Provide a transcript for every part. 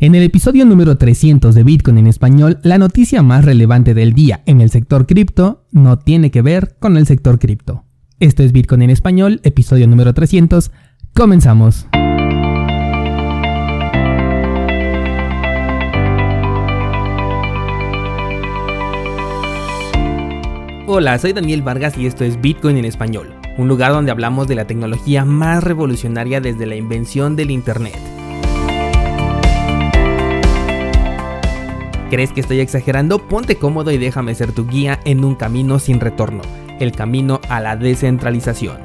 En el episodio número 300 de Bitcoin en español, la noticia más relevante del día en el sector cripto no tiene que ver con el sector cripto. Esto es Bitcoin en español, episodio número 300. Comenzamos. Hola, soy Daniel Vargas y esto es Bitcoin en español, un lugar donde hablamos de la tecnología más revolucionaria desde la invención del Internet. ¿Crees que estoy exagerando? Ponte cómodo y déjame ser tu guía en un camino sin retorno, el camino a la descentralización.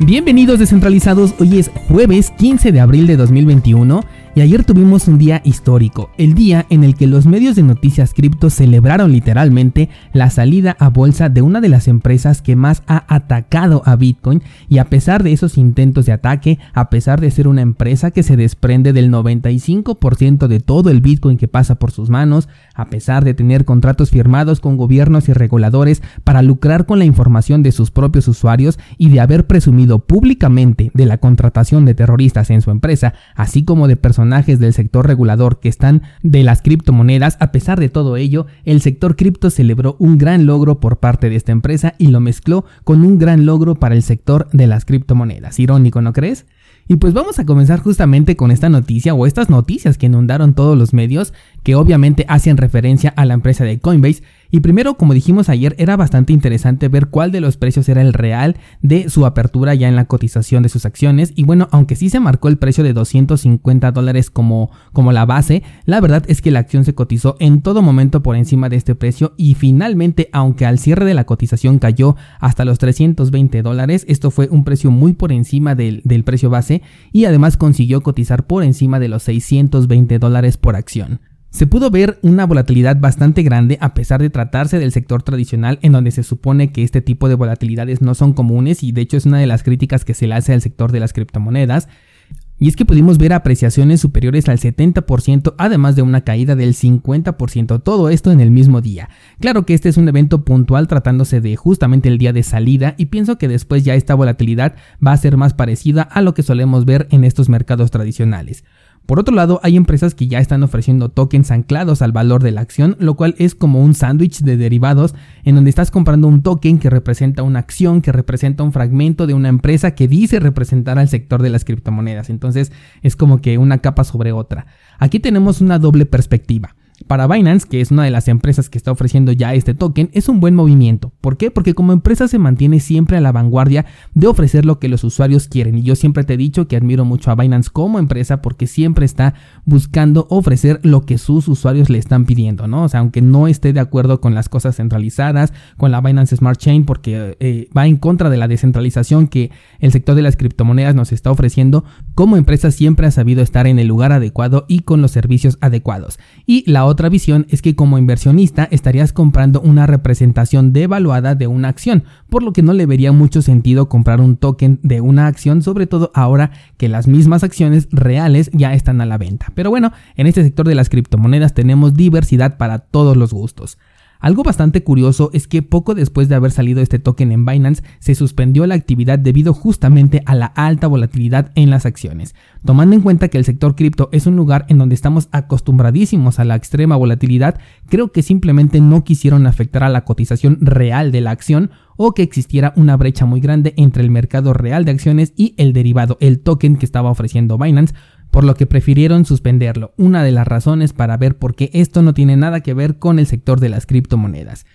Bienvenidos descentralizados, hoy es jueves 15 de abril de 2021 y ayer tuvimos un día histórico, el día en el que los medios de noticias cripto celebraron literalmente la salida a bolsa de una de las empresas que más ha atacado a Bitcoin. Y a pesar de esos intentos de ataque, a pesar de ser una empresa que se desprende del 95% de todo el Bitcoin que pasa por sus manos, a pesar de tener contratos firmados con gobiernos y reguladores para lucrar con la información de sus propios usuarios y de haber presumido públicamente de la contratación de terroristas en su empresa, así como de personas del sector regulador que están de las criptomonedas, a pesar de todo ello, el sector cripto celebró un gran logro por parte de esta empresa y lo mezcló con un gran logro para el sector de las criptomonedas. Irónico, ¿no crees? Y pues vamos a comenzar justamente con esta noticia o estas noticias que inundaron todos los medios que obviamente hacen referencia a la empresa de Coinbase. Y primero, como dijimos ayer, era bastante interesante ver cuál de los precios era el real de su apertura ya en la cotización de sus acciones. Y bueno, aunque sí se marcó el precio de 250 dólares como, como la base, la verdad es que la acción se cotizó en todo momento por encima de este precio y finalmente, aunque al cierre de la cotización cayó hasta los 320 dólares, esto fue un precio muy por encima del, del precio base y además consiguió cotizar por encima de los 620 dólares por acción. Se pudo ver una volatilidad bastante grande a pesar de tratarse del sector tradicional en donde se supone que este tipo de volatilidades no son comunes y de hecho es una de las críticas que se le hace al sector de las criptomonedas. Y es que pudimos ver apreciaciones superiores al 70%, además de una caída del 50%, todo esto en el mismo día. Claro que este es un evento puntual tratándose de justamente el día de salida y pienso que después ya esta volatilidad va a ser más parecida a lo que solemos ver en estos mercados tradicionales. Por otro lado, hay empresas que ya están ofreciendo tokens anclados al valor de la acción, lo cual es como un sándwich de derivados en donde estás comprando un token que representa una acción, que representa un fragmento de una empresa que dice representar al sector de las criptomonedas. Entonces es como que una capa sobre otra. Aquí tenemos una doble perspectiva. Para Binance, que es una de las empresas que está ofreciendo ya este token, es un buen movimiento. ¿Por qué? Porque como empresa se mantiene siempre a la vanguardia de ofrecer lo que los usuarios quieren. Y yo siempre te he dicho que admiro mucho a Binance como empresa porque siempre está buscando ofrecer lo que sus usuarios le están pidiendo, ¿no? O sea, aunque no esté de acuerdo con las cosas centralizadas, con la Binance Smart Chain, porque eh, va en contra de la descentralización que el sector de las criptomonedas nos está ofreciendo, como empresa siempre ha sabido estar en el lugar adecuado y con los servicios adecuados. Y la otra visión es que como inversionista estarías comprando una representación devaluada de una acción, por lo que no le vería mucho sentido comprar un token de una acción, sobre todo ahora que las mismas acciones reales ya están a la venta. Pero bueno, en este sector de las criptomonedas tenemos diversidad para todos los gustos. Algo bastante curioso es que poco después de haber salido este token en Binance, se suspendió la actividad debido justamente a la alta volatilidad en las acciones. Tomando en cuenta que el sector cripto es un lugar en donde estamos acostumbradísimos a la extrema volatilidad, creo que simplemente no quisieron afectar a la cotización real de la acción o que existiera una brecha muy grande entre el mercado real de acciones y el derivado, el token que estaba ofreciendo Binance, por lo que prefirieron suspenderlo, una de las razones para ver por qué esto no tiene nada que ver con el sector de las criptomonedas.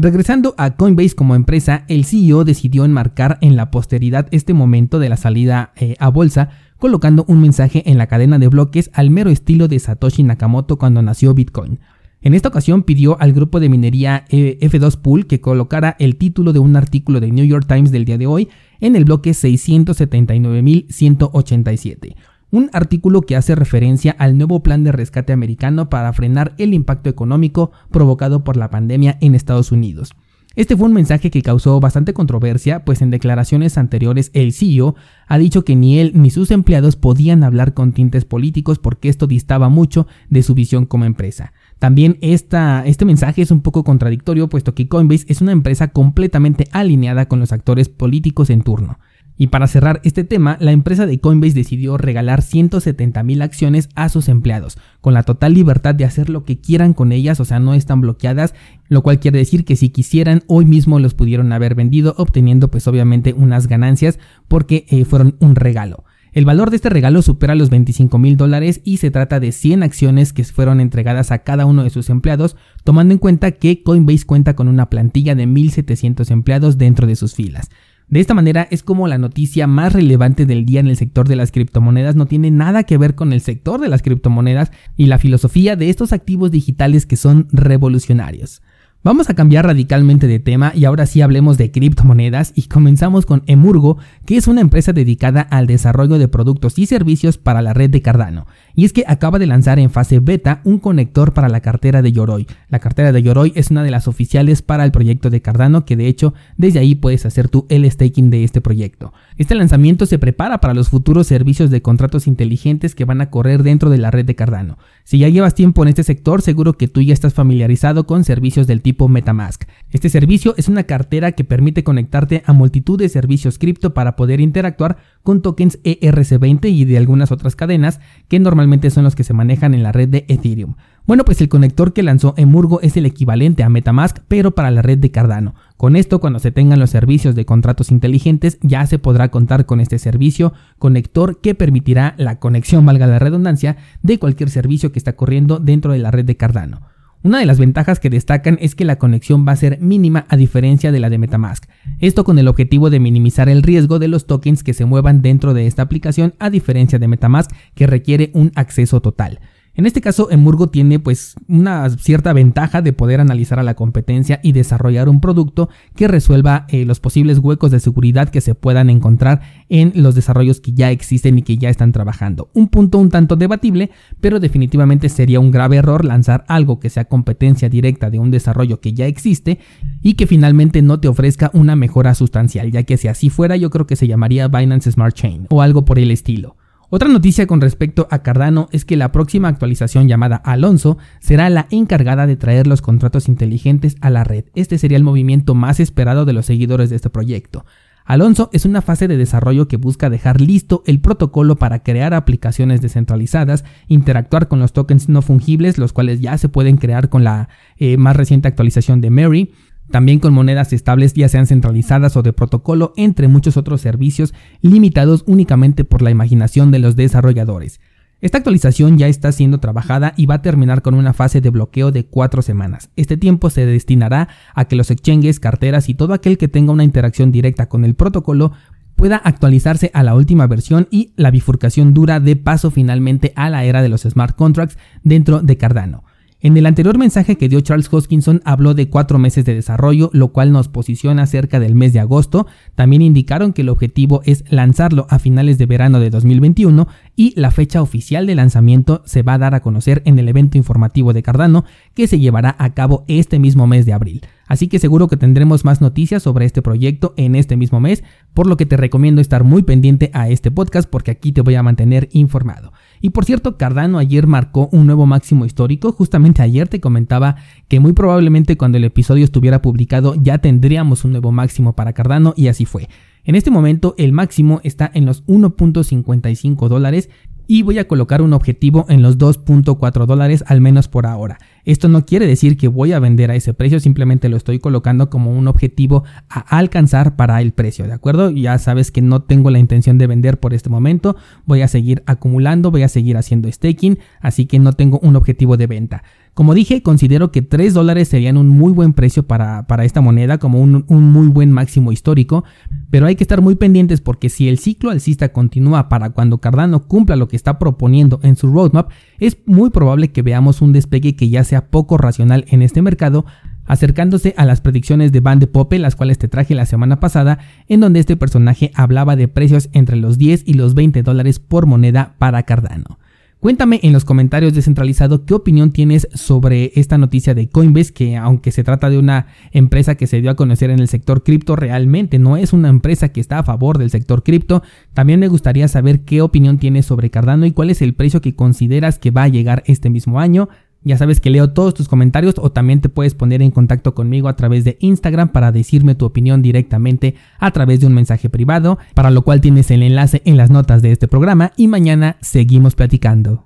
Regresando a Coinbase como empresa, el CEO decidió enmarcar en la posteridad este momento de la salida eh, a bolsa, colocando un mensaje en la cadena de bloques al mero estilo de Satoshi Nakamoto cuando nació Bitcoin. En esta ocasión pidió al grupo de minería eh, F2 Pool que colocara el título de un artículo de New York Times del día de hoy en el bloque 679.187 un artículo que hace referencia al nuevo plan de rescate americano para frenar el impacto económico provocado por la pandemia en Estados Unidos. Este fue un mensaje que causó bastante controversia, pues en declaraciones anteriores el CEO ha dicho que ni él ni sus empleados podían hablar con tintes políticos porque esto distaba mucho de su visión como empresa. También este mensaje es un poco contradictorio, puesto que Coinbase es una empresa completamente alineada con los actores políticos en turno. Y para cerrar este tema, la empresa de Coinbase decidió regalar 170 mil acciones a sus empleados, con la total libertad de hacer lo que quieran con ellas, o sea, no están bloqueadas, lo cual quiere decir que si quisieran, hoy mismo los pudieron haber vendido, obteniendo pues obviamente unas ganancias porque eh, fueron un regalo. El valor de este regalo supera los 25 mil dólares y se trata de 100 acciones que fueron entregadas a cada uno de sus empleados, tomando en cuenta que Coinbase cuenta con una plantilla de 1.700 empleados dentro de sus filas. De esta manera es como la noticia más relevante del día en el sector de las criptomonedas no tiene nada que ver con el sector de las criptomonedas y la filosofía de estos activos digitales que son revolucionarios. Vamos a cambiar radicalmente de tema y ahora sí hablemos de criptomonedas y comenzamos con Emurgo, que es una empresa dedicada al desarrollo de productos y servicios para la red de Cardano. Y es que acaba de lanzar en fase beta un conector para la cartera de Yoroi. La cartera de Yoroi es una de las oficiales para el proyecto de Cardano, que de hecho desde ahí puedes hacer tu el staking de este proyecto. Este lanzamiento se prepara para los futuros servicios de contratos inteligentes que van a correr dentro de la red de Cardano. Si ya llevas tiempo en este sector, seguro que tú ya estás familiarizado con servicios del tipo Metamask. Este servicio es una cartera que permite conectarte a multitud de servicios cripto para poder interactuar con tokens ERC20 y de algunas otras cadenas que normalmente son los que se manejan en la red de Ethereum. Bueno, pues el conector que lanzó Emurgo es el equivalente a Metamask, pero para la red de Cardano. Con esto, cuando se tengan los servicios de contratos inteligentes, ya se podrá contar con este servicio conector que permitirá la conexión, valga la redundancia, de cualquier servicio que está corriendo dentro de la red de Cardano. Una de las ventajas que destacan es que la conexión va a ser mínima a diferencia de la de Metamask. Esto con el objetivo de minimizar el riesgo de los tokens que se muevan dentro de esta aplicación a diferencia de Metamask que requiere un acceso total. En este caso, Emurgo tiene pues una cierta ventaja de poder analizar a la competencia y desarrollar un producto que resuelva eh, los posibles huecos de seguridad que se puedan encontrar en los desarrollos que ya existen y que ya están trabajando. Un punto un tanto debatible, pero definitivamente sería un grave error lanzar algo que sea competencia directa de un desarrollo que ya existe y que finalmente no te ofrezca una mejora sustancial, ya que si así fuera yo creo que se llamaría Binance Smart Chain o algo por el estilo. Otra noticia con respecto a Cardano es que la próxima actualización llamada Alonso será la encargada de traer los contratos inteligentes a la red. Este sería el movimiento más esperado de los seguidores de este proyecto. Alonso es una fase de desarrollo que busca dejar listo el protocolo para crear aplicaciones descentralizadas, interactuar con los tokens no fungibles, los cuales ya se pueden crear con la eh, más reciente actualización de Mary, también con monedas estables ya sean centralizadas o de protocolo, entre muchos otros servicios limitados únicamente por la imaginación de los desarrolladores. Esta actualización ya está siendo trabajada y va a terminar con una fase de bloqueo de cuatro semanas. Este tiempo se destinará a que los exchanges, carteras y todo aquel que tenga una interacción directa con el protocolo pueda actualizarse a la última versión y la bifurcación dura de paso finalmente a la era de los smart contracts dentro de Cardano. En el anterior mensaje que dio Charles Hoskinson habló de cuatro meses de desarrollo, lo cual nos posiciona cerca del mes de agosto. También indicaron que el objetivo es lanzarlo a finales de verano de 2021 y la fecha oficial de lanzamiento se va a dar a conocer en el evento informativo de Cardano que se llevará a cabo este mismo mes de abril. Así que seguro que tendremos más noticias sobre este proyecto en este mismo mes, por lo que te recomiendo estar muy pendiente a este podcast porque aquí te voy a mantener informado. Y por cierto, Cardano ayer marcó un nuevo máximo histórico. Justamente ayer te comentaba que muy probablemente cuando el episodio estuviera publicado ya tendríamos un nuevo máximo para Cardano y así fue. En este momento el máximo está en los 1.55 dólares y voy a colocar un objetivo en los 2.4 dólares al menos por ahora. Esto no quiere decir que voy a vender a ese precio, simplemente lo estoy colocando como un objetivo a alcanzar para el precio, ¿de acuerdo? Ya sabes que no tengo la intención de vender por este momento, voy a seguir acumulando, voy a seguir haciendo staking, así que no tengo un objetivo de venta. Como dije, considero que 3 dólares serían un muy buen precio para, esta moneda, como un, un, muy buen máximo histórico, pero hay que estar muy pendientes porque si el ciclo alcista continúa para cuando Cardano cumpla lo que está proponiendo en su roadmap, es muy probable que veamos un despegue que ya sea poco racional en este mercado, acercándose a las predicciones de Van de Poppe, las cuales te traje la semana pasada, en donde este personaje hablaba de precios entre los 10 y los 20 dólares por moneda para Cardano. Cuéntame en los comentarios descentralizado qué opinión tienes sobre esta noticia de Coinbase, que aunque se trata de una empresa que se dio a conocer en el sector cripto, realmente no es una empresa que está a favor del sector cripto. También me gustaría saber qué opinión tienes sobre Cardano y cuál es el precio que consideras que va a llegar este mismo año. Ya sabes que leo todos tus comentarios o también te puedes poner en contacto conmigo a través de Instagram para decirme tu opinión directamente a través de un mensaje privado, para lo cual tienes el enlace en las notas de este programa y mañana seguimos platicando.